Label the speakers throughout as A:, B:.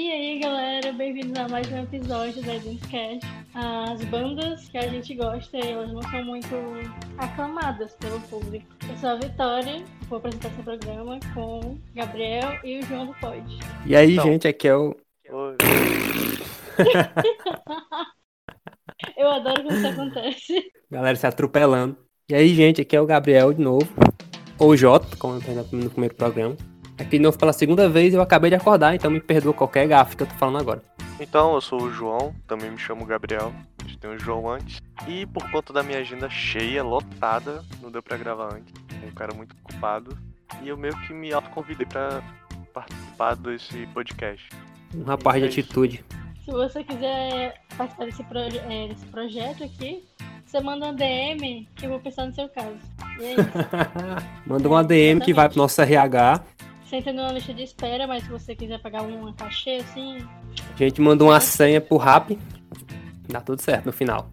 A: E aí, galera, bem-vindos a mais um episódio da Cast. As bandas que a gente gosta, elas não são muito aclamadas pelo público. Eu sou a Vitória, vou apresentar esse programa com o Gabriel e o João do Pod.
B: E aí, então. gente, aqui é o.
A: Eu adoro quando isso acontece.
B: Galera se atropelando. E aí, gente, aqui é o Gabriel de novo. Ou Jota, como eu no primeiro programa. Aqui de novo pela segunda vez eu acabei de acordar, então me perdoa qualquer gafe que eu tô falando agora.
C: Então, eu sou o João, também me chamo Gabriel, a gente tem o João antes. E por conta da minha agenda cheia, lotada, não deu pra gravar antes. Um cara muito ocupado. E eu meio que me autoconvidei pra participar desse podcast.
B: Um rapaz de é atitude.
A: Se você quiser participar desse, proje é, desse projeto aqui, você manda um DM que eu vou pensar no seu caso. E é isso.
B: manda um ADM que vai pro nosso RH
A: entra na lista de espera, mas se você quiser pagar um cachê, assim.
B: A gente manda uma senha pro rap. Dá tudo certo no final.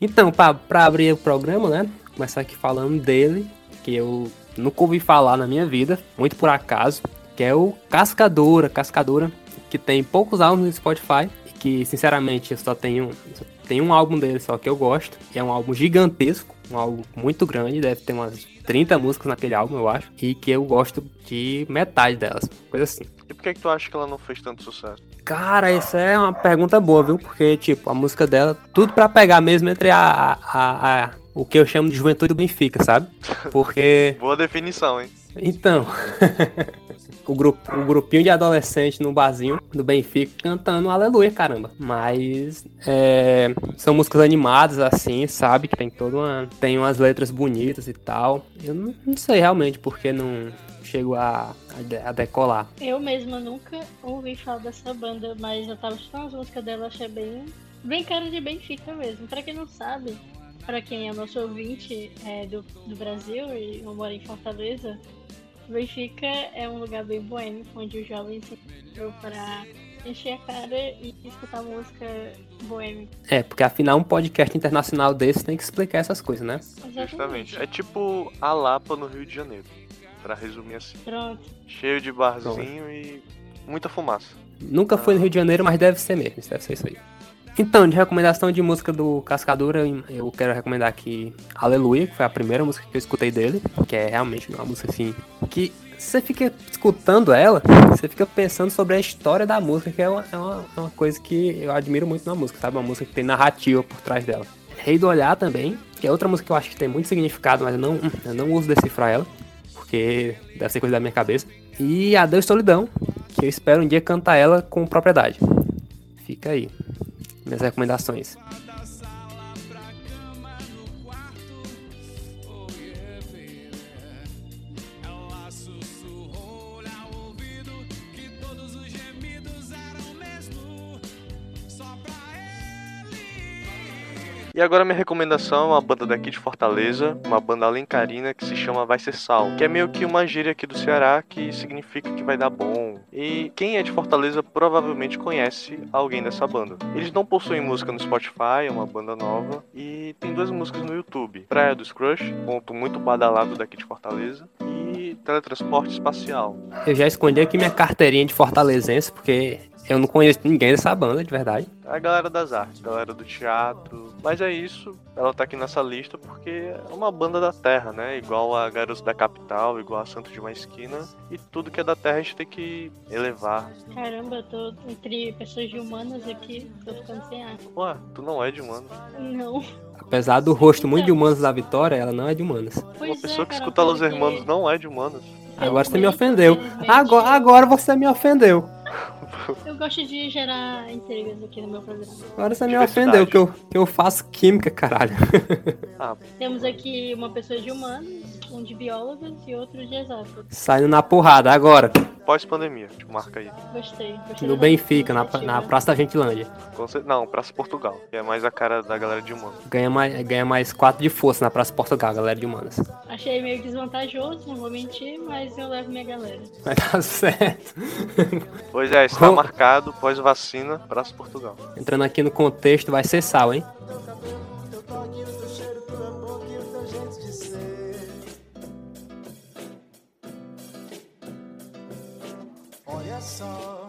B: Então, para abrir o programa, né? Começar aqui falando dele, que eu nunca ouvi falar na minha vida, muito por acaso, que é o Cascadora, Cascadora, que tem poucos álbuns no Spotify e que, sinceramente, eu só tenho, só tenho um álbum dele só que eu gosto, e é um álbum gigantesco, um álbum muito grande, deve ter umas 30 músicas naquele álbum, eu acho, e que eu gosto de metade delas, coisa assim.
C: E por que, que tu acha que ela não fez tanto sucesso?
B: Cara, essa é uma pergunta boa, viu? Porque, tipo, a música dela, tudo para pegar mesmo entre a, a, a o que eu chamo de juventude do Benfica, sabe? Porque.
C: Boa definição, hein?
B: Então. o, grupo, o grupinho de adolescentes no barzinho do Benfica cantando Aleluia, caramba. Mas é, são músicas animadas, assim, sabe? Que tem toda uma. Tem umas letras bonitas e tal. Eu não, não sei realmente porque não chegou a, a, decolar.
A: Eu mesma nunca ouvi falar dessa banda, mas eu tava escutando as músicas dela, achei bem. Bem cara de Benfica mesmo. Pra quem não sabe, para quem é nosso ouvinte é, do, do Brasil e eu moro em Fortaleza, Benfica é um lugar bem boêmio, onde os jovens se encontram para encher a cara e escutar música boêmia.
B: É, porque afinal um podcast internacional desse tem que explicar essas coisas, né?
C: Exatamente. Justamente. É tipo a Lapa no Rio de Janeiro, para resumir assim.
A: Pronto.
C: Cheio de barzinho Pronto. e muita fumaça.
B: Nunca ah. fui no Rio de Janeiro, mas deve ser mesmo, deve ser isso aí. Então, de recomendação de música do Cascadura, eu quero recomendar aqui Aleluia, que foi a primeira música que eu escutei dele, que é realmente uma música assim que você fica escutando ela, você fica pensando sobre a história da música, que é uma, é uma, é uma coisa que eu admiro muito na música, sabe? Uma música que tem narrativa por trás dela. Rei do Olhar também, que é outra música que eu acho que tem muito significado, mas eu não, eu não uso decifrar ela, porque deve ser coisa da minha cabeça. E Adeus Solidão, que eu espero um dia cantar ela com propriedade. Fica aí minhas recomendações.
C: E agora minha recomendação é uma banda daqui de Fortaleza, uma banda alencarina que se chama Vai Ser Sal, que é meio que uma gíria aqui do Ceará que significa que vai dar bom. E quem é de Fortaleza provavelmente conhece alguém dessa banda. Eles não possuem música no Spotify, é uma banda nova, e tem duas músicas no YouTube. Praia dos Crush, ponto muito badalado daqui de Fortaleza, e Teletransporte Espacial.
B: Eu já escondi aqui minha carteirinha de fortalezense, porque eu não conheço ninguém dessa banda, de verdade.
C: A galera das artes, a galera do teatro. Mas é isso, ela tá aqui nessa lista porque é uma banda da terra, né? Igual a Garotos da Capital, igual a Santo de uma Esquina. E tudo que é da terra a gente tem que elevar.
A: Caramba, eu tô entre pessoas de humanas aqui, tô ficando sem ar.
C: Ué, tu não é de humanos?
A: Não.
B: Apesar do rosto muito de humanos da Vitória, ela não é de humanas.
C: Pois uma pessoa é, que escuta Los Hermanos não é de humanos.
B: Agora você me ofendeu. Agora, agora você me ofendeu.
A: Eu gosto de gerar intrigas aqui no meu programa.
B: Agora você me ofendeu, que eu, que eu faço química, caralho.
A: Ah. Temos aqui uma pessoa de humanos, um de biólogos e outro de exatas.
B: Saindo na porrada, agora.
C: pós-pandemia. Tipo, marca aí.
A: Gostei. gostei
B: No Benfica, na, na Praça da Gentilândia.
C: Não, Praça Portugal. Que é mais a cara da galera de humano.
B: Ganha mais, ganha mais 4 de força na Praça Portugal, galera de humanas.
A: Achei meio desvantajoso, não vou mentir, mas eu levo minha galera.
B: Mas tá certo.
C: Pois é, está marcado pós-vacina Praça Portugal.
B: Entrando aqui no contexto, vai ser sal, hein?
D: Só,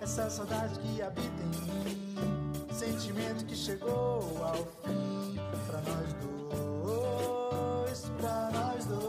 D: essa saudade que habita em mim. Sentimento que chegou ao fim. Pra nós dois, pra nós dois.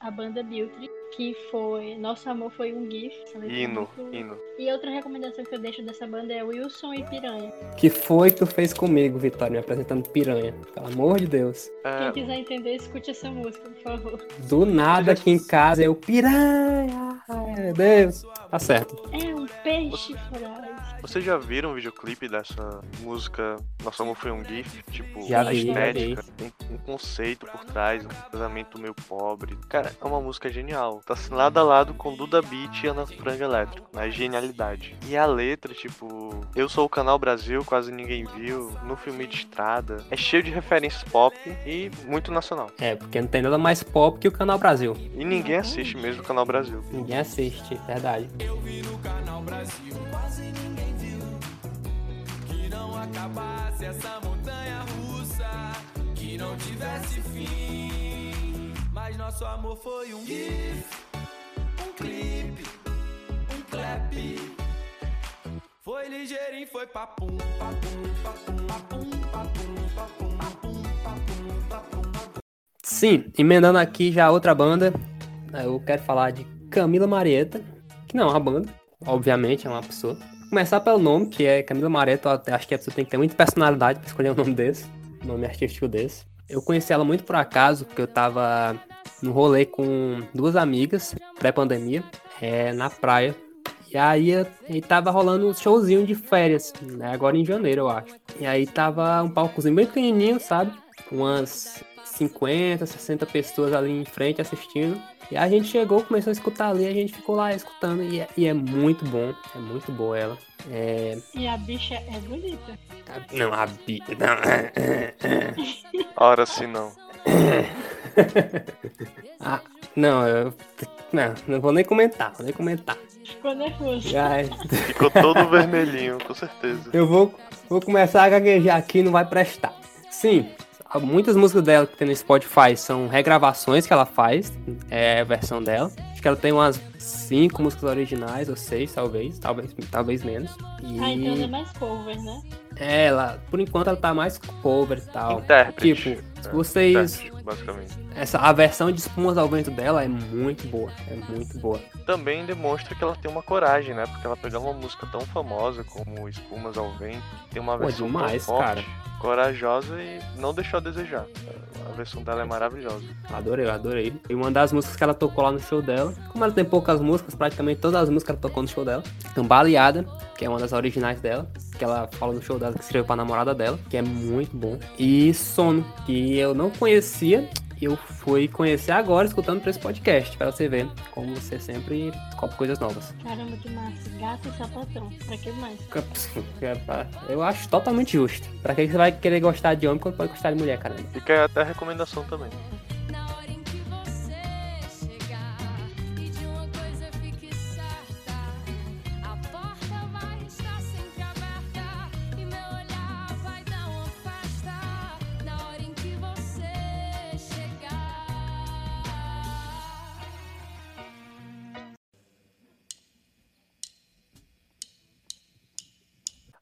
A: A banda Biltri, que foi Nosso Amor Foi um GIF. é
C: Hino,
A: muito-
C: hino.
A: E outra recomendação que eu deixo dessa banda é Wilson e Piranha.
B: que foi que tu fez comigo, Vitória, me apresentando piranha? Pelo amor de Deus.
C: É,
A: Quem quiser entender, escute essa música, por favor.
B: Do nada aqui em casa eu piranha. Ai, meu Deus. Tá certo.
A: É um peixe voraz.
C: Vocês já viram o videoclipe dessa música Nosso Amor Foi um GIF? Tipo,
B: Já
C: a
B: vi,
C: estética, tem um conceito por trás, um casamento meio pobre. Cara, é uma música genial. Tá assim, lado a lado com Duda Beat e Ana Franga Elétrico, na genialidade. E a letra, tipo, Eu Sou o Canal Brasil, quase ninguém viu, no filme de estrada. É cheio de referências pop e muito nacional.
B: É, porque não tem nada mais pop que o Canal Brasil.
C: E ninguém assiste mesmo o Canal Brasil.
B: Ninguém assiste, verdade.
E: Acabasse essa montanha russa que não tivesse fim. Mas nosso amor foi um gif, um clipe, um clap. Foi ligeirinho, foi papum, papum, papum, papum, papum, papum, papum, papum, papum.
B: Sim, emendando aqui já outra banda, eu quero falar de Camila Marieta, que não é uma banda, obviamente é uma pessoa. Começar pelo nome, que é Camila até acho que a pessoa tem que ter muita personalidade pra escolher um nome desse, um nome artístico desse. Eu conheci ela muito por acaso, porque eu tava no rolê com duas amigas, pré-pandemia, é, na praia. E aí, aí tava rolando um showzinho de férias, né? Agora em janeiro, eu acho. E aí tava um palcozinho bem pequenininho, sabe? Umas 50, 60 pessoas ali em frente assistindo. E a gente chegou, começou a escutar ali, a gente ficou lá escutando. E é, e é muito bom, é muito boa ela. É.
A: E a bicha é bonita.
B: Não, a Bi.
C: Ora se não.
B: Ah, não, eu. Não, não vou nem comentar, vou nem comentar.
A: Ficou nervoso.
B: Ai,
C: Ficou todo vermelhinho, com certeza.
B: Eu vou, vou começar a gaguejar aqui não vai prestar. Sim, muitas músicas dela que tem no Spotify são regravações que ela faz, é a versão dela. Acho que ela tem umas cinco músicas originais, ou seis, talvez, talvez, talvez menos. E
A: Ah, então ela é mais cover, né?
B: ela, por enquanto, ela tá mais cover e tal.
C: Intérprete.
B: Tipo,
C: É,
B: vocês.
C: basicamente.
B: Essa, a versão de Espumas ao Vento dela é muito boa. É muito boa.
C: Também demonstra que ela tem uma coragem, né? Porque ela pegar uma música tão famosa como Espumas ao Vento, tem uma
B: Pô,
C: versão
B: demais,
C: tão forte,
B: cara.
C: corajosa e não deixou a desejar. A versão dela é maravilhosa.
B: Adorei, adorei. E uma das músicas que ela tocou lá no show dela, como ela tem poucas músicas, praticamente todas as músicas ela tocou no show dela. Então, Baleada, que é uma das originais dela, que ela fala no show dela, que escreveu pra namorada dela, que é muito bom. E Sono, que eu não conhecia, eu fui conhecer agora escutando pra esse podcast, pra você ver como você sempre descobre coisas novas.
A: Caramba, que massa. Gato e sapatão. Pra que mais?
B: Eu acho totalmente justo. Pra que você vai querer gostar de homem quando pode gostar de mulher, caramba?
C: Fica até a recomendação também.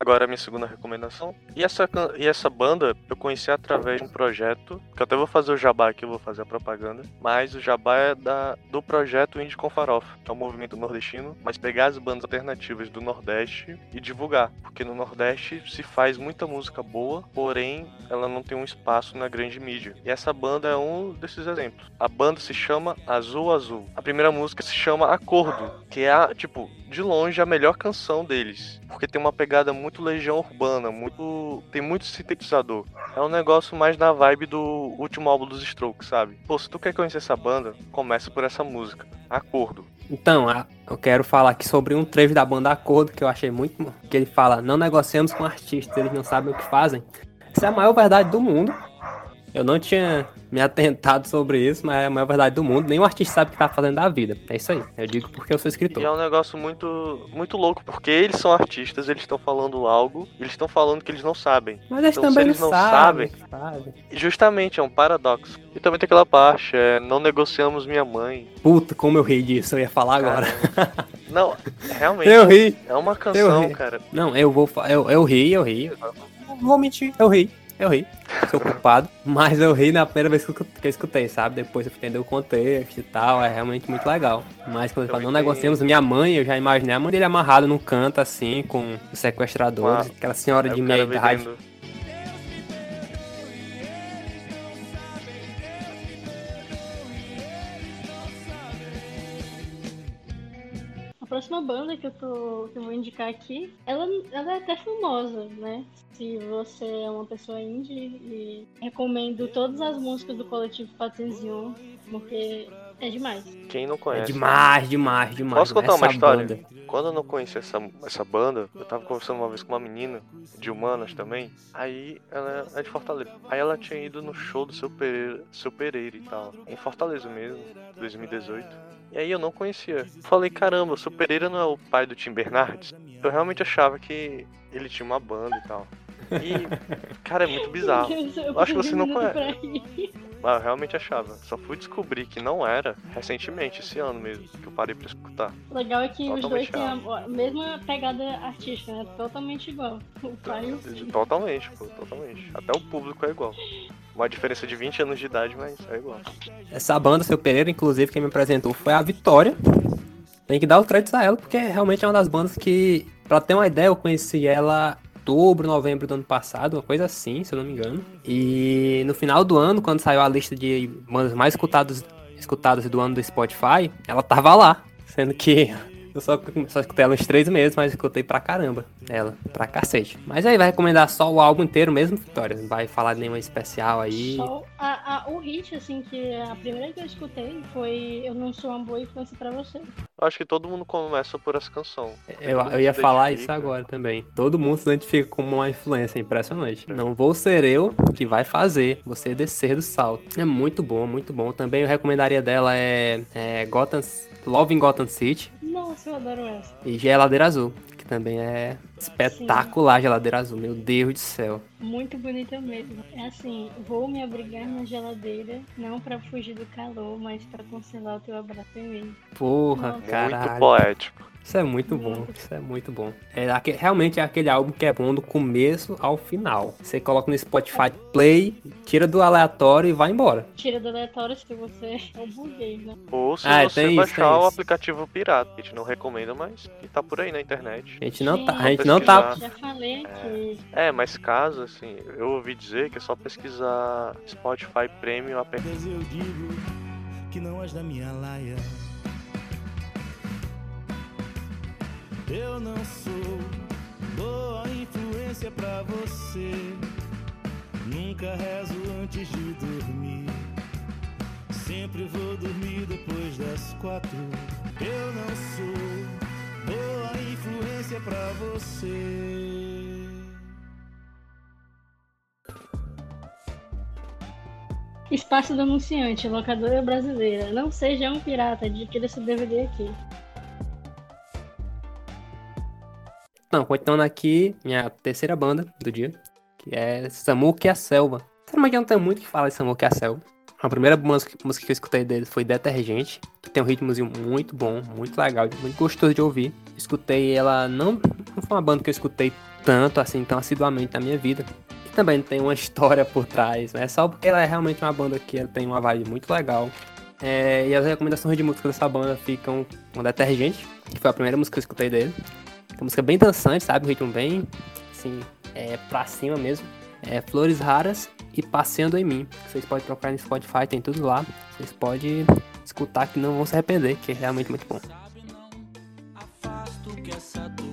C: Agora a minha segunda recomendação. E essa, e essa banda eu conheci através de um projeto, que eu até vou fazer o jabá aqui, vou fazer a propaganda. Mas o jabá é da, do projeto Indie com Farofa, que é um movimento nordestino, mas pegar as bandas alternativas do Nordeste e divulgar. Porque no Nordeste se faz muita música boa, porém ela não tem um espaço na grande mídia. E essa banda é um desses exemplos. A banda se chama Azul Azul. A primeira música se chama Acordo, que é, a, tipo, de longe a melhor canção deles. Porque tem uma pegada muito muito legião urbana, muito. Tem muito sintetizador. É um negócio mais na vibe do último álbum dos Strokes, sabe? Pô, se tu quer conhecer essa banda, começa por essa música. Acordo.
B: Então, eu quero falar aqui sobre um trecho da banda Acordo que eu achei muito. Que ele fala: Não negociamos com artistas, eles não sabem o que fazem. Isso é a maior verdade do mundo. Eu não tinha me atentado sobre isso, mas é a maior verdade do mundo. Nenhum artista sabe o que tá fazendo da vida. É isso aí. Eu digo porque eu sou
C: E
B: escritor.
C: é um negócio muito, muito louco, porque eles são artistas, eles estão falando algo, e eles estão falando que eles não sabem.
B: Mas eles
C: Então, se
B: também
C: eles
B: não sabem. sabe?
C: E justamente, é um paradoxo. E também tem aquela parte, é, não negociamos minha mãe.
B: Puta, como eu ri disso, eu ia falar agora.
C: Não, realmente,
B: Eu ri.
C: é uma canção, cara.
B: Não, eu vou. Eu, eu ri, eu ri. Não vou mentir, eu ri. Eu ri. Sou culpado. Mas eu ri na primeira vez que eu eu escutei, sabe? Depois eu entender o contexto e tal. É realmente muito legal. Mas quando ele fala, não negociamos minha mãe, eu já imaginei a mãe dele amarrada num canto assim, com os sequestradores, aquela senhora
C: Aí
B: de meia idade.
C: vendendo.
A: Próxima banda que eu, tô, que eu vou indicar aqui, ela, ela é até famosa, né? Se você é uma pessoa indie, recomendo todas as músicas do Coletivo 401, porque é demais.
C: Quem não
B: É
C: conhece?
B: demais, demais, demais.
C: Posso contar uma história?
B: banda.
C: Quando eu não conhecia essa, essa banda, eu tava conversando uma vez com uma menina, de humanas também. Aí ela é de Fortaleza. Aí ela tinha ido no show do seu Pereira, seu Pereira e tal. Em Fortaleza mesmo, 2018. E aí eu não conhecia. Falei, caramba, o seu Pereira não é o pai do Tim Bernardes? Eu realmente achava que ele tinha uma banda e tal. E, cara, é muito bizarro.
A: Eu
C: Acho que você não conhece. Mas eu realmente achava. Só fui descobrir que não era recentemente, esse ano mesmo, que eu parei pra escutar.
A: O legal é que os dois
C: Totalmente
A: têm a mesma pegada artística, né? Totalmente igual. O pai e o filho.
C: Totalmente, pô, totalmente. Até o público é igual. Uma diferença de 20 anos de idade, mas é igual.
B: Essa banda, seu Pereira, inclusive, quem me apresentou foi a Vitória. Tem que dar os créditos a ela, porque realmente é uma das bandas que, pra ter uma ideia, eu conheci ela outubro, novembro do ano passado, uma coisa assim, se eu não me engano. E no final do ano, quando saiu a lista de bandas mais escutadas, escutadas do ano do Spotify, ela tava lá. Sendo que eu só, só escutei ela uns três meses, mas escutei pra caramba ela, pra cacete. Mas aí vai recomendar só o álbum inteiro mesmo, Vitória? Não vai falar de nenhuma especial aí.
A: Só a, a- o hit, assim, que a primeira que eu escutei foi Eu Não Sou uma Boa Influência pra Você.
C: Eu acho que todo mundo começa por essa canção.
B: Eu, eu ia falar isso agora também. Todo mundo se identifica como uma influência impressionante. Não vou ser eu que vai fazer você descer do salto. É muito bom, muito bom. Também eu recomendaria dela é, é Gotham, Love in Gotham City
A: Nossa, eu adoro essa.
B: e Geladeira Azul, que também é espetacular Geladeira Azul. Meu Deus do céu.
A: Muito bonita mesmo. É assim, vou me abrigar na geladeira, não pra fugir do calor, mas pra conservar o teu abraço em mim.
B: Porra,
A: Muito
C: Muito
B: caralho.
C: poético.
B: Isso é muito bom, isso é muito bom. É, aque- realmente é aquele álbum que é bom do começo ao final. Você coloca no Spotify Play, tira do aleatório e vai embora.
A: Tira do aleatório se você é um burguês, né?
C: Ou se
B: Ah,
C: você
B: isso,
C: baixar
B: tem
C: o
B: isso.
C: aplicativo pirata. A gente não recomenda, mas que tá por aí na internet.
B: A gente não
A: Sim,
B: tá, a gente não tá.
A: Já falei que
C: É, mas caso, assim, eu ouvi dizer que é só pesquisar Spotify Premium app.
D: Mas eu digo que não és da minha laia. Eu não sou boa influência pra você. Nunca rezo antes de dormir. Sempre vou dormir depois das quatro. Eu não sou boa influência pra você.
A: Espaço do Anunciante, locadora brasileira. Não seja um pirata, adquira esse DVD aqui.
B: Não, continuando aqui, minha terceira banda do dia, que é Samuque a Selva. Não tenho muito que falar de Samuque a Selva. A primeira música, música que eu escutei deles foi Detergente, que tem um ritmozinho muito bom, muito legal, muito gostoso de ouvir. Escutei ela, não, não foi uma banda que eu escutei tanto assim, tão assiduamente na minha vida. E também tem uma história por trás, né? Só porque ela é realmente uma banda que ela tem uma vibe muito legal. É, e as recomendações de música dessa banda ficam com Detergente, que foi a primeira música que eu escutei dele. Uma música bem dançante, sabe? Um ritmo bem, assim, é, pra cima mesmo. É Flores Raras e Passeando em Mim. Vocês podem procurar no Spotify, tem tudo lá. Vocês podem escutar que não vão se arrepender, que é realmente muito bom.
E: Sabe não, afasto que essa dor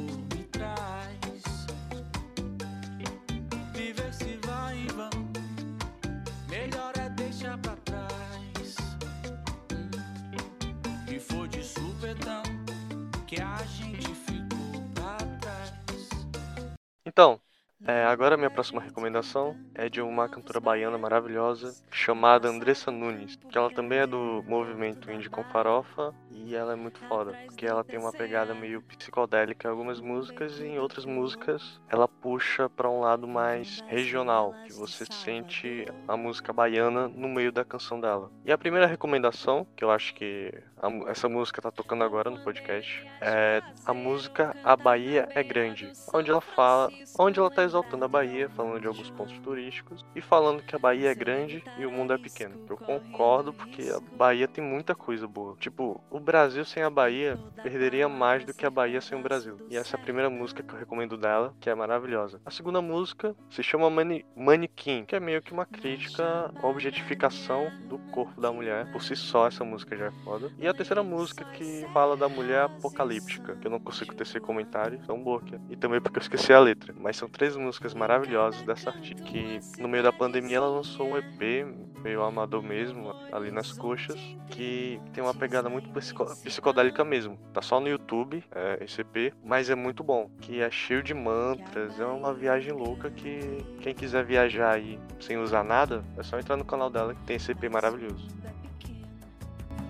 C: Então, é, agora a minha próxima recomendação é de uma cantora baiana maravilhosa chamada Andressa Nunes, que ela também é do movimento Indie com Farofa e ela é muito foda, porque ela tem uma pegada meio psicodélica em algumas músicas e em outras músicas ela puxa pra um lado mais regional, que você sente a música baiana no meio da canção dela. E a primeira recomendação, que eu acho que a essa música tá tocando agora no podcast, é a música A Bahia é Grande, onde ela fala, onde ela tá exaltando a Bahia, falando de alguns pontos turísticos e falando que a Bahia é grande e o mundo é pequeno. Eu concordo porque a Bahia tem muita coisa boa. Tipo, o Brasil sem a Bahia perderia mais do que a Bahia sem o Brasil. E essa é a primeira música que eu recomendo dela, que é maravilhosa. A segunda música se chama Mani Manequim, que é meio que uma crítica à objetificação do corpo da mulher. Por si só, essa música já é foda. E a terceira música que fala da mulher apocalíptica, que eu não consigo tecer comentário, tão boa que é. E também porque eu esqueci a letra. Mas são três músicas maravilhosas dessa artista, que no meio da pandemia ela lançou um EP, meio amador mesmo, ali nas coxas, que tem uma pegada muito psico- psicodélica mesmo. Tá só no YouTube, é, esse EP, mas é muito bom, que é cheio de mantras, é uma viagem louca que quem quiser viajar aí sem usar nada, é só entrar no canal dela que tem esse EP maravilhoso.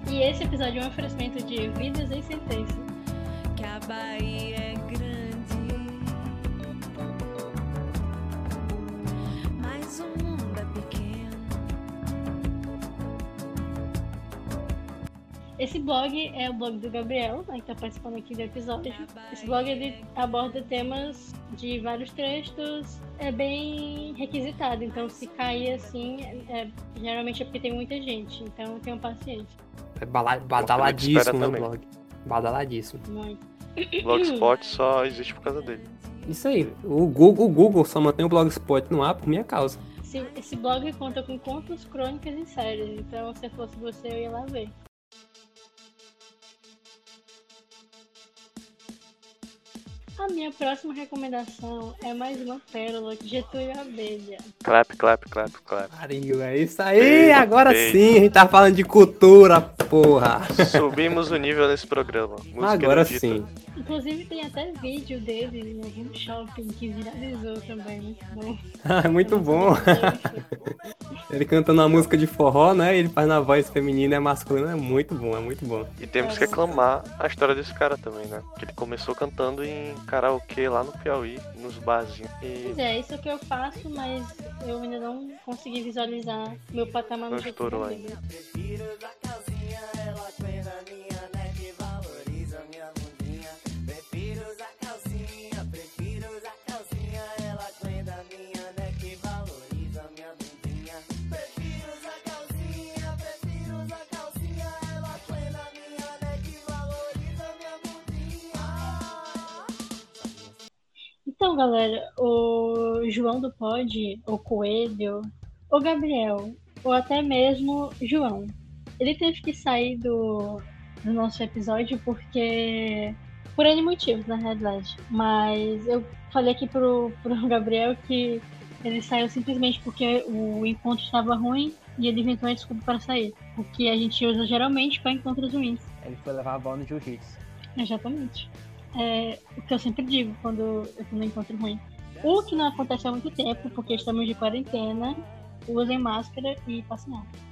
A: E esse episódio é um oferecimento de Vidas em Sentença.
F: que a Bahia é grande, mas o mundo é pequeno.
A: Esse blog é o blog do Gabriel, né, que tá participando aqui do episódio. Esse blog ele aborda temas de vários textos, é bem requisitado, então se cair assim, é- geralmente é porque tem muita gente, então tenham paciência.
B: É badaladíssimo
C: também.
B: blog. Badaladíssimo.
A: Muito.
C: Blogspot só existe por causa dele.
B: Isso aí. O Google, o Google só mantém o Blogspot no ar por minha causa.
A: Esse, esse blog conta com contos, crônicas e séries, então se fosse você eu ia lá ver. A minha próxima recomendação é mais uma pérola de Getúlio Abelha.
C: Clap, clap, clap, clap.
B: Pariu, é isso aí. Agora sim, a gente tá falando de cultura, porra.
C: Subimos o nível nesse programa. Música
B: Agora
C: erudita.
B: sim.
A: Inclusive tem até vídeo dele em algum shopping que viralizou também, muito bom.
B: Ah, muito bom. Ele cantando uma música de forró, né? Ele faz na voz feminina e masculina. É muito bom, é muito bom.
C: E temos que aclamar a história desse cara também, né? Que ele começou cantando em karaokê lá no Piauí, nos barzinhos. E
A: Pois é, isso que eu faço, mas eu ainda não consegui visualizar meu patamar no
C: Não
A: Getúlio
C: estourou
A: Abelha. Então, galera, o João do Pod, o Coelho, o Gabriel, ou até mesmo João, ele teve que sair do, do nosso episódio porque. Por N motivos, na realidade. Mas eu falei aqui pro, pro Gabriel que ele saiu simplesmente porque o encontro estava ruim e ele inventou uma desculpa para sair. O que a gente usa geralmente para encontros ruins.
B: Ele foi levar a bola no jiu-jitsu.
A: Exatamente. É o que eu sempre digo quando eu tô no encontro ruim. O que não acontece há muito tempo, porque estamos de quarentena, usem máscara e passem álcool.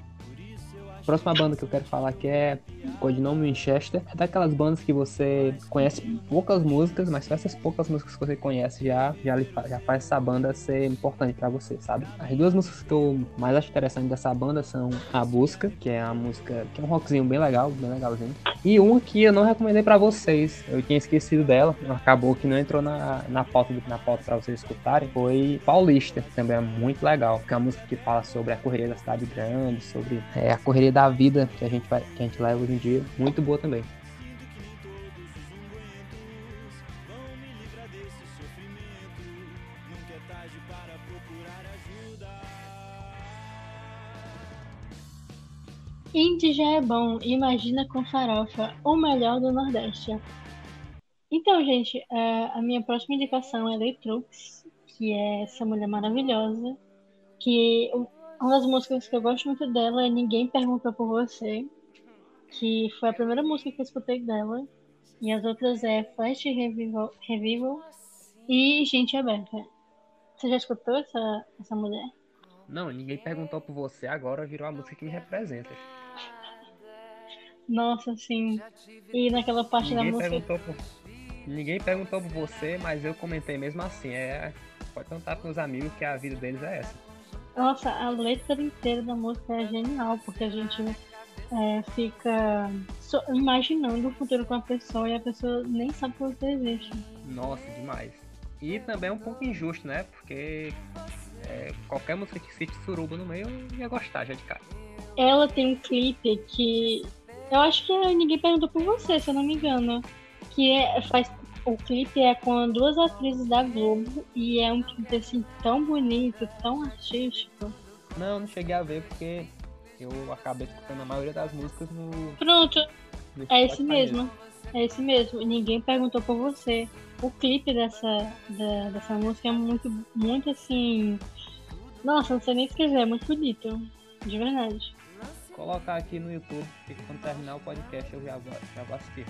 B: Próxima banda que eu quero falar que é Codinome Winchester. É daquelas bandas que você conhece poucas músicas, mas só essas poucas músicas que você conhece já, já, já faz essa banda ser importante pra você, sabe? As duas músicas que eu mais acho interessante dessa banda são A Busca, que é a música que é um rockzinho bem legal, bem legalzinho. E uma que eu não recomendei pra vocês, eu tinha esquecido dela, acabou que não entrou na, na pauta na pauta pra vocês escutarem, foi Paulista, que também é muito legal, que é uma música que fala sobre a correria da cidade grande, sobre é, a correria da vida que a gente que a gente leva hoje em dia, muito boa também.
A: Indie já é bom, imagina com farofa, o melhor do Nordeste. Então, gente, é, a minha próxima indicação é Leitrux, que é essa mulher maravilhosa, que uma das músicas que eu gosto muito dela é Ninguém Perguntou Por Você. que foi a primeira música que eu escutei dela. E as outras é Flash Revival, Revival e Gente Aberta. Você já escutou essa, essa mulher?
B: Não, ninguém perguntou por você, agora virou a música que me representa.
A: Nossa, sim. E naquela parte da
B: Ninguém
A: música.
B: perguntou por. Ninguém perguntou por você, mas eu comentei mesmo assim. É. Pode contar pros amigos que a vida deles é essa.
A: Nossa, a letra inteira da música é genial, porque a gente é, fica imaginando o futuro com a pessoa e a pessoa nem sabe que você existe.
B: Nossa, demais. E também é um pouco injusto, né? Porque é, qualquer música que cite suruba no meio eu ia gostar já de cara.
A: Ela tem um clipe que. Eu acho que ninguém perguntou por você, se eu não me engano. Que é, faz. O clipe é com duas atrizes da Globo e é um clipe assim tão bonito, tão artístico.
B: Não, não cheguei a ver porque eu acabei escutando a maioria das músicas no.
A: Pronto,
B: no
A: é esse
B: Spotify
A: mesmo. É esse mesmo. Ninguém perguntou por você. O clipe dessa, da- dessa música é muito, muito assim. Nossa, não sei nem escrever, é muito bonito. De verdade.
B: Colocar aqui no YouTube, que quando terminar o podcast eu já vou, já vou assistir.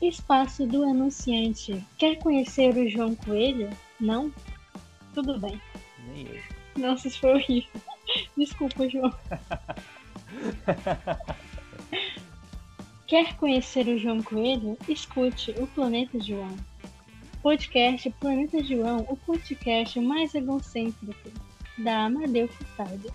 A: Espaço do anunciante. Quer conhecer o João Coelho? Não? Tudo bem.
B: Nem eu.
A: Nossa, isso foi horrível. Desculpa, João. Quer conhecer o João Coelho? Escute o Planeta João. Podcast Planeta João, o podcast mais egocêntrico da Amadeu Furtado.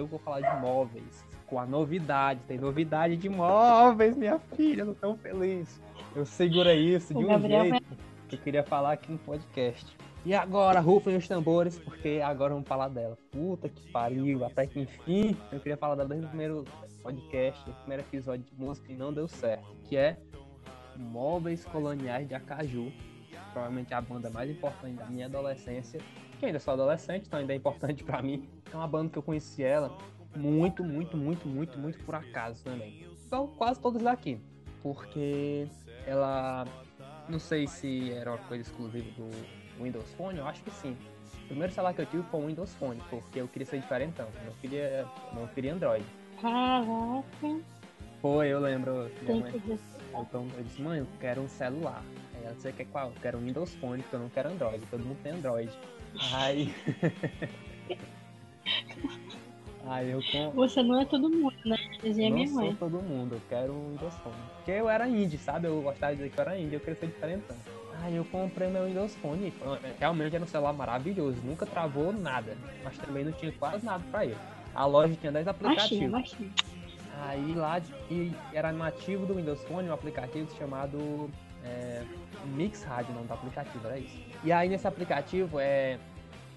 B: Eu vou falar de móveis. Com a novidade, tem novidade de móveis, minha filha, eu tô tão feliz. Eu segura isso de um
A: Gabriel
B: jeito que eu queria falar aqui no podcast. E agora, rufem os tambores, porque agora vamos falar dela. Puta que pariu, até que enfim, eu queria falar dela desde o primeiro podcast, o primeiro episódio de música e não deu certo. Que é Móveis Coloniais de Acaju. Provavelmente a banda mais importante da minha adolescência. Que ainda sou adolescente, então ainda é importante pra mim. É uma banda que eu conheci ela muito, muito, muito, muito, muito por acaso também. Então, quase todos daqui. Porque ela. Não sei se era uma coisa exclusiva do Windows Phone, eu acho que sim. O primeiro celular que eu tive foi o Windows Phone, porque eu queria ser diferentão. Eu não queria, não queria Android.
A: Caraca,
B: Foi, eu lembro. Minha mãe, então, eu disse, mãe, eu quero um celular. Aí ela disse, quer qual? Eu quero um Windows Phone, porque eu não quero Android. Todo mundo tem Android. Aí. Aí eu com.
A: Você não é todo mundo, né? Dizia
B: não
A: minha
B: sou
A: mãe.
B: todo mundo, eu quero um Windows Phone. Porque eu era indie, sabe? Eu gostava de dizer que eu era indie, eu queria ser diferentão. Aí eu comprei meu Windows Phone realmente era um celular maravilhoso, nunca travou nada, mas também não tinha quase nada pra ele. A loja tinha 10
A: Baixinho,
B: aplicativos.
A: baixinho.
B: Aí lá e era nativo do Windows Phone um aplicativo chamado é, Mix Radio, o nome do aplicativo, era isso. E aí nesse aplicativo é,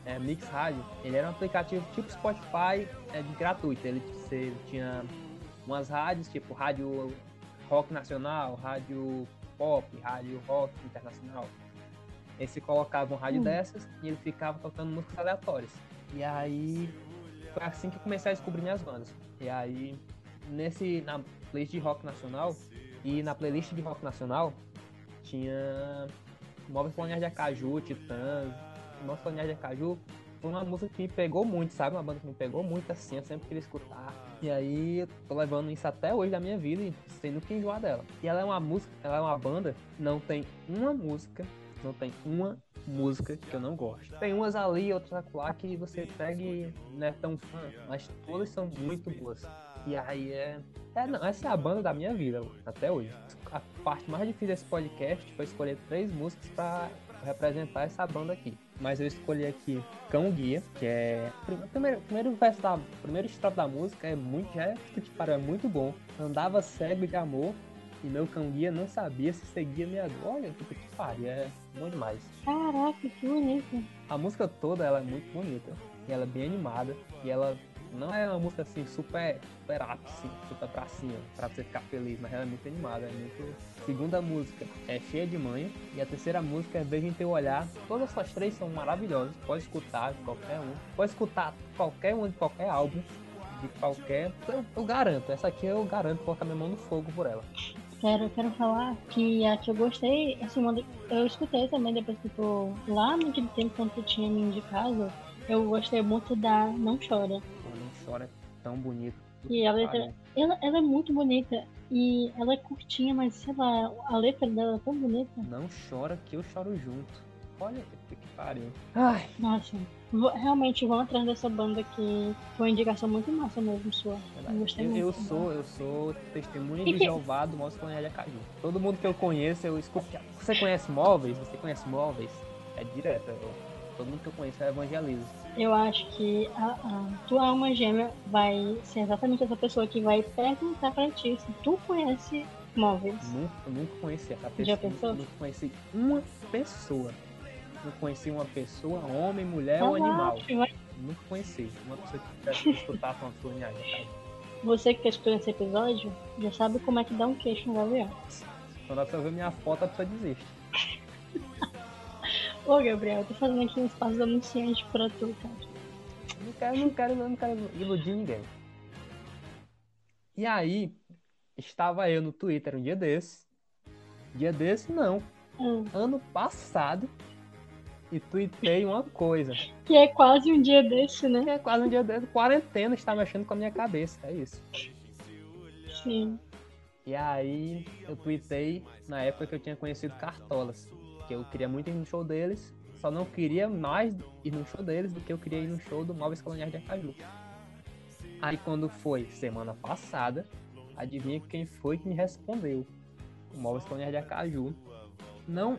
B: é Mix Radio, ele era um aplicativo tipo Spotify é, de gratuito. Ele, ele tinha umas rádios, tipo rádio rock nacional, rádio pop, rádio rock internacional. Aí você colocava um rádio
A: Hum.
B: dessas e ele ficava tocando músicas aleatórias. E aí foi assim que eu comecei a descobrir minhas bandas. E aí, nesse, na playlist de rock nacional, e na playlist de rock nacional, tinha Móveis Coloniais de Acaju, Titãs. Móveis Coloniais de Acaju foi uma música que me pegou muito, sabe? Uma banda que me pegou muito assim, eu sempre queria escutar. E aí, tô levando isso até hoje da minha vida e sem nunca enjoar dela. E ela é uma música, ela é uma banda, não tem uma música, não tem uma música que eu não gosto. Tem umas ali, outras acolá que você pega e não é tão fã, mas todas são muito boas. E aí é. É, não, essa é a banda da minha vida até hoje. A parte mais difícil desse podcast foi escolher três músicas pra representar essa banda aqui. mas eu escolhi aqui Cão Guia, que é. O primeiro, primeiro verso da. Primeiro estrofe da música é muito. Já é, que é muito bom. Andava cego de amor e meu cão guia não sabia se seguia minha dor. Olha, puta que pariu, é bom demais.
A: Caraca, que bonito.
B: A música toda ela é muito bonita. E ela é bem animada. E ela não é uma música assim super, super ápice, super pra cima, pra você ficar feliz, mas ela é muito animada, é muito. Segunda música é cheia de manha. E a terceira música é Veja em Teu Olhar. Todas essas três são maravilhosas. Pode escutar qualquer um. Pode escutar qualquer um de qualquer álbum. De qualquer. Eu, eu garanto, essa aqui eu garanto colocar minha mão no fogo por ela.
A: Quero, quero falar que a que eu gostei, assim, eu escutei também depois que tu, lá naquele tempo quando tu tinha me indicado, eu gostei muito da Não Chora.
B: Chora, é tão bonito.
A: E a letra,
B: Pariu.
A: ela, ela é muito bonita e ela é curtinha, mas sei lá, a letra dela é tão bonita.
B: Não chora que eu choro junto. Olha que que pariu. Ai,
A: Nossa, vou- realmente vão atrás dessa banda que foi uma indicação muito massa mesmo sua. Eu gostei
B: eu,
A: muito.
B: eu sou, eu sou testemunha de
A: que-
B: Jeová do Móveis de Acaju. Todo mundo que eu conheço, eu escuto. Você conhece móveis? Você conhece móveis? É direto. eu- todo mundo que eu conheço é evangelizo.
A: Eu acho que a, a tua alma gêmea vai ser exatamente essa pessoa que vai perguntar pra ti se tu conhece móveis.
B: Nunca, eu nunca conheci essa pessoa.
A: Já pensou?
B: Nunca conheci uma pessoa. Não conheci uma pessoa, homem, mulher ou
A: Relaxa,
B: animal.
A: vai-
B: Nunca conheci. Uma pessoa que escutar colonial de Acaju.
A: Você que escutou esse episódio já sabe como é que dá um queixo no gavião.
B: Quando a pessoa vê minha foto, a pessoa desiste.
A: Ô Gabriel, eu tô fazendo aqui um espaço de anunciante pra tu, cara.
B: Não quero, não quero, não quero iludir ninguém. E aí, estava eu no Twitter um dia desse. Dia desse, não.
A: Hum,
B: Ano passado. E tuitei uma coisa.
A: Que é quase um dia desse, né?
B: Que é quase um dia desse. Quarentena está mexendo com a minha cabeça. É isso.
A: Sim.
B: E aí, eu tuitei na época que eu tinha conhecido Cartolas. Que eu queria muito ir no show deles. Só não queria mais ir no show deles do que eu queria ir no show do Móveis Coloniais de Acaju. Aí quando foi semana passada, adivinha quem foi que me respondeu? O Móveis Coloniais de Acaju. Não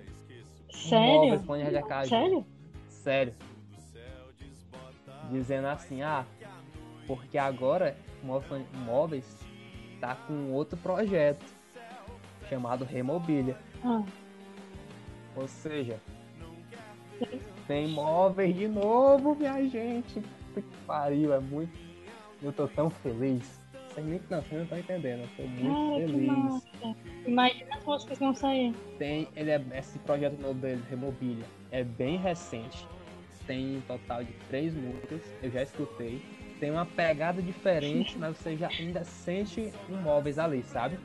A: Sério?
B: Móveis Coloniais de Acaju.
A: Sério?
B: Sério. Dizendo assim, ah, porque agora Móveis tá com outro projeto chamado Remobília.
A: Ah,
B: Ou seja, tem móveis de novo, minha gente. Puta que pariu, é muito. Eu tô tão feliz. Sem nem não, vocês não estão entendendo. Eu tô muito
A: cara,
B: feliz.
A: Imagina as músicas que vão sair.
B: Tem, ele é, esse projeto novo dele, Remobilia, é bem recente. Tem um total de três músicas, eu já escutei. Tem uma pegada diferente, mas você já ainda sente um móveis ali, sabe?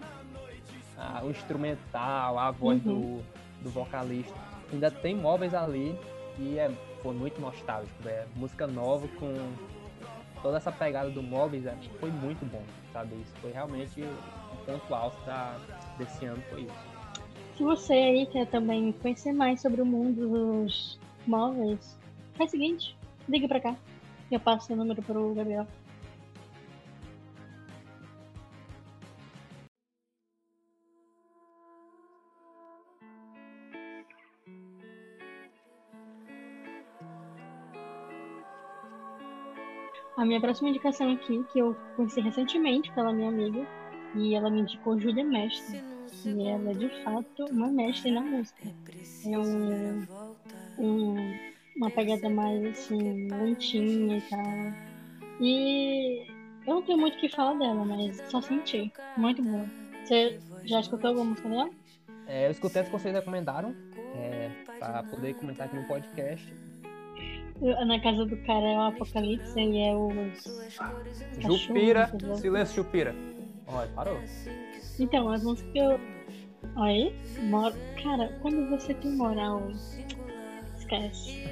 B: Ah, o instrumental, a voz do, do vocalista. Ainda tem móveis ali e é foi muito nostálgico, velho. Música nova com toda essa pegada do móveis é, foi muito bom, sabe? Isso foi realmente um ponto alto da, desse ano, foi isso.
A: Se você aí quer também conhecer mais sobre o mundo dos móveis, faz o seguinte, liga pra cá. Eu passo seu número pro Gabriel. A minha próxima indicação aqui, que eu conheci recentemente pela minha amiga, e ela me indicou Júlia Mestre. E ela é de fato uma mestre na música. É um, um- uma pegada mais assim, lentinha e tal. E eu não tenho muito o que falar dela, mas só senti. Muito boa. Você já escutou alguma música dela?
B: É, eu escutei as que vocês recomendaram é, para poder comentar aqui no podcast.
A: Na casa do cara é o Apocalipse e é os.
B: Jupira,
A: Cachorro, entendeu?
B: silêncio Jupira. Olha, parou.
A: Então, as músicas que eu. Aí, mor... cara, quando você tem moral, esquece.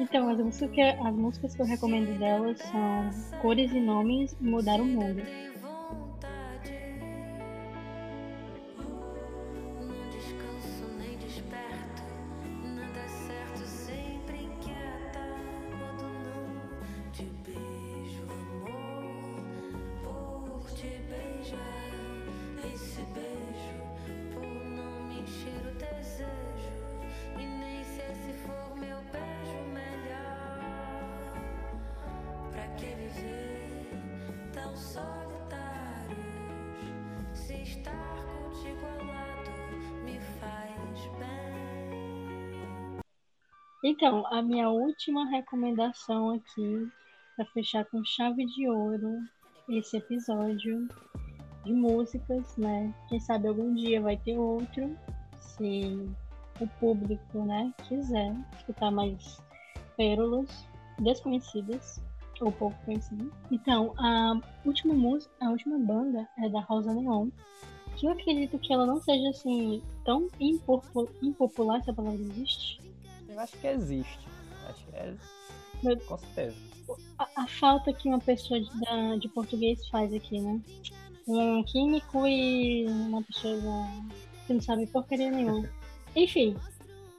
A: Então, as músicas, que, as músicas que eu recomendo delas são Cores e Nomes Mudar o Mundo. Então, a minha última recomendação aqui, para fechar com chave de ouro esse episódio de músicas, né? Quem sabe algum dia vai ter outro, se o público, né, quiser escutar mais pérolas desconhecidas ou pouco conhecidas. Então, a última música, a última banda é da Rosa Neon, que eu acredito que ela não seja assim tão impopu- impopular, se a palavra existe.
B: Eu acho que existe. Acho que é.
A: Meu-
B: Com certeza.
A: a, a falta que uma pessoa de, da- de português faz aqui, né? Um químico e uma pessoa que não sabe porcaria nenhuma. Enfim,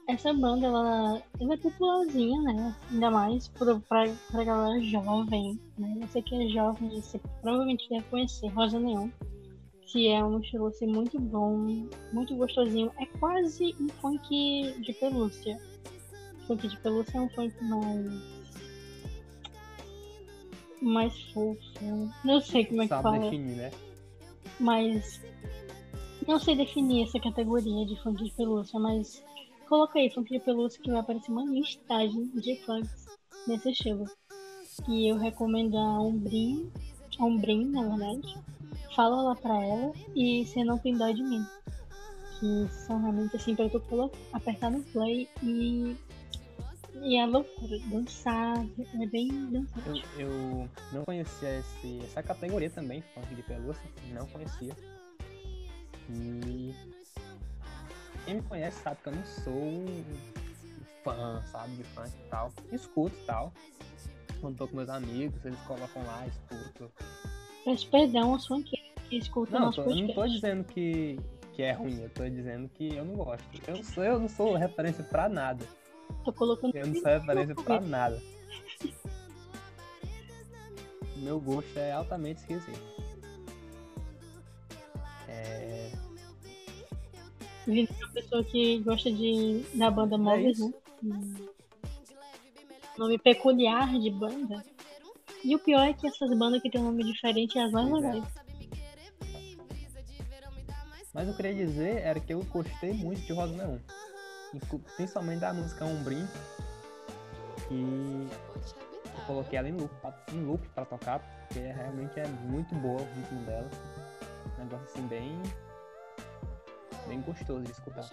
A: essa banda, ela, ela é popularzinha, né? Ainda mais pra, pra, pra galera jovem, né? Você que é jovem, você provavelmente deve conhecer Rosa Neon, que é um estilo assim, muito bom, muito gostosinho. É quase um funk de pelúcia. Funk de pelúcia é um funk mais mais fofo. Não sei como é que
B: Sabe
A: fala,
B: definir, né?
A: mas não sei definir essa categoria de funk de pelúcia, mas coloca aí funk de pelúcia que vai aparecer uma listagem de funks nesse estilo. E eu recomendo a Umbrim, a Umbrim, na verdade. Fala lá pra ela e você não tem dó de mim. Que são realmente assim pra tu colo- apertar no play e. E é loucura, dançar, é bem dançante.
B: Eu, eu não conhecia esse, essa categoria também, funk de pelúcia. Não conhecia. E. Quem me conhece sabe que eu não sou um fã, sabe, de funk e tal. Escuto e tal. Quando tô com meus amigos, eles colocam lá, escuto.
A: Peço perdão aos funkeiros que escutam
B: Não,
A: nosso
B: tô- não tô dizendo que, que é ruim, eu tô dizendo que eu não gosto. Eu, sou, eu não sou referência pra nada.
A: Tô colocando
B: Eu não sou referência pra nada. Meu gosto é altamente esquisito. É,
A: Vindo de uma pessoa que gosta de da banda Móveis,
B: isso.
A: né? Hum. Nome peculiar de banda. E o pior é que essas bandas que tem um nome diferente é as mais
B: Pois é.
A: legais.
B: Mas eu queria dizer era que eu gostei muito de Rosa Neon. Principalmente da música Umbrim. Que eu coloquei ela em loop, pra, em loop pra tocar, porque realmente é muito boa o ritmo dela. Um negócio assim bem. bem gostoso de escutar.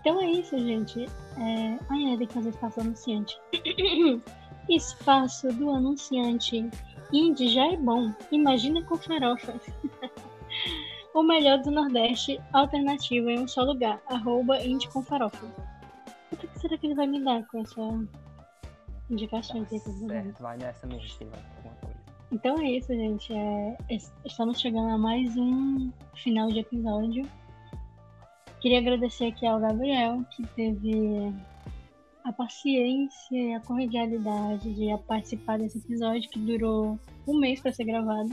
A: Então é isso, gente. É... Ai, é, tem que fazer espaço do anunciante. espaço do anunciante. Indie já é bom. Imagina com farofas. o melhor do Nordeste, alternativo em um só lugar. Arroba Indie com farofas. O que será que ele vai me dar com essa indicação dar?
B: Certo, vai nessa mesmo que vai alguma coisa.
A: Então é isso, gente. É, es- estamos chegando a mais um final de episódio. Queria agradecer aqui ao Gabriel, que teve a paciência e a cordialidade de participar desse episódio, que durou um mês para ser gravado.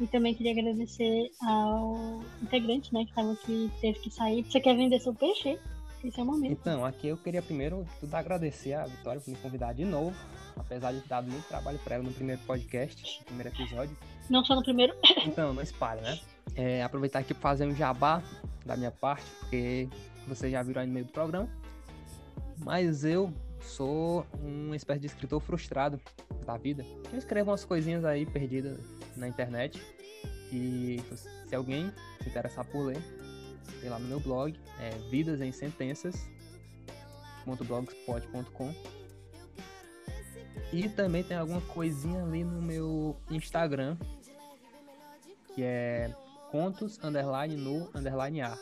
A: E também queria agradecer ao integrante, né, que estava aqui, teve que sair. Você quer vender seu peixe? Esse é o momento.
B: Então, aqui eu queria primeiro tudo agradecer a Vitória por me convidar de novo. Apesar de ter dado muito trabalho pra ela no primeiro podcast, no primeiro episódio.
A: Não só no primeiro.
B: Então, não espalha, né? É, aproveitar aqui para fazer um jabá da minha parte, porque vocês já viram aí no meio do programa. Mas eu sou uma espécie de escritor frustrado da vida. Eu escrevo umas coisinhas aí perdidas na internet. E se alguém se interessar por ler, sei lá no meu blog, é Vidas em Sentenças, blogspot.com. E também tem alguma coisinha ali no meu Instagram, que é contos underline no underline ar.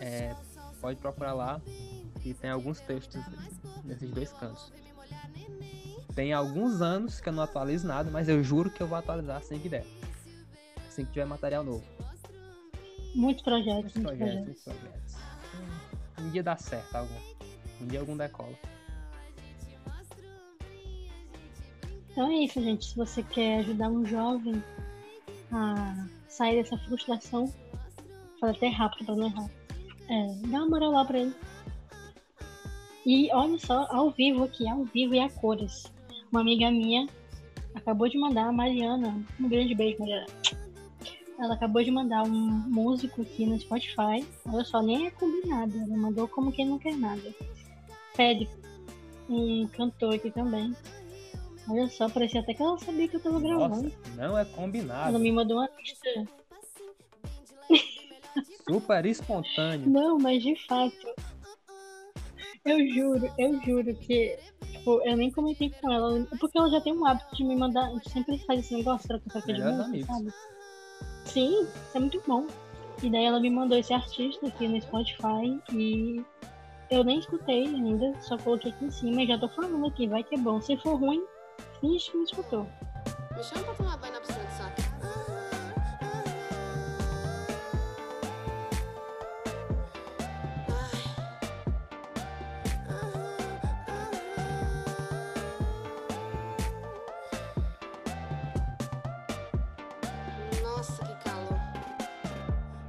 B: É, pode procurar lá e tem alguns textos nesses dois cantos. Tem alguns anos que eu não atualizo nada, mas eu juro que eu vou atualizar assim que der. Assim que tiver material novo.
A: Muitos projetos,
B: Muitos projetos, muitos projetos. Um, um dia dá certo algum. Um dia algum decola.
A: Então é isso, gente. Se você quer ajudar um jovem a sair dessa frustração, fala até rápido pra não errar. É, dá uma moral lá pra ele. E olha só, ao vivo aqui, ao vivo e a cores. Uma amiga minha acabou de mandar a Mariana, um grande beijo, Mariana. Ela acabou de mandar um músico aqui no Spotify. Olha só, nem é combinado. Ela mandou como quem não quer nada. Pede um cantor aqui também. Olha só, parecia até que ela sabia que eu tava gravando.
G: Nossa, não é combinado.
A: Ela me mandou uma lista.
G: Super espontâneo.
A: Não, mas de fato. Eu juro, eu juro que. Tipo, eu nem comentei com ela. Porque ela já tem um hábito de me mandar. de sempre faz esse negócio, troca troca de música,
G: amigos.
A: sabe? Sim, é muito bom. E daí ela me mandou esse artista aqui no Spotify e eu nem escutei ainda, só coloquei aqui em cima e já tô falando aqui, vai que é bom. Se for ruim, finge que me escutou.
H: Me chama pra tomar banho na piscina.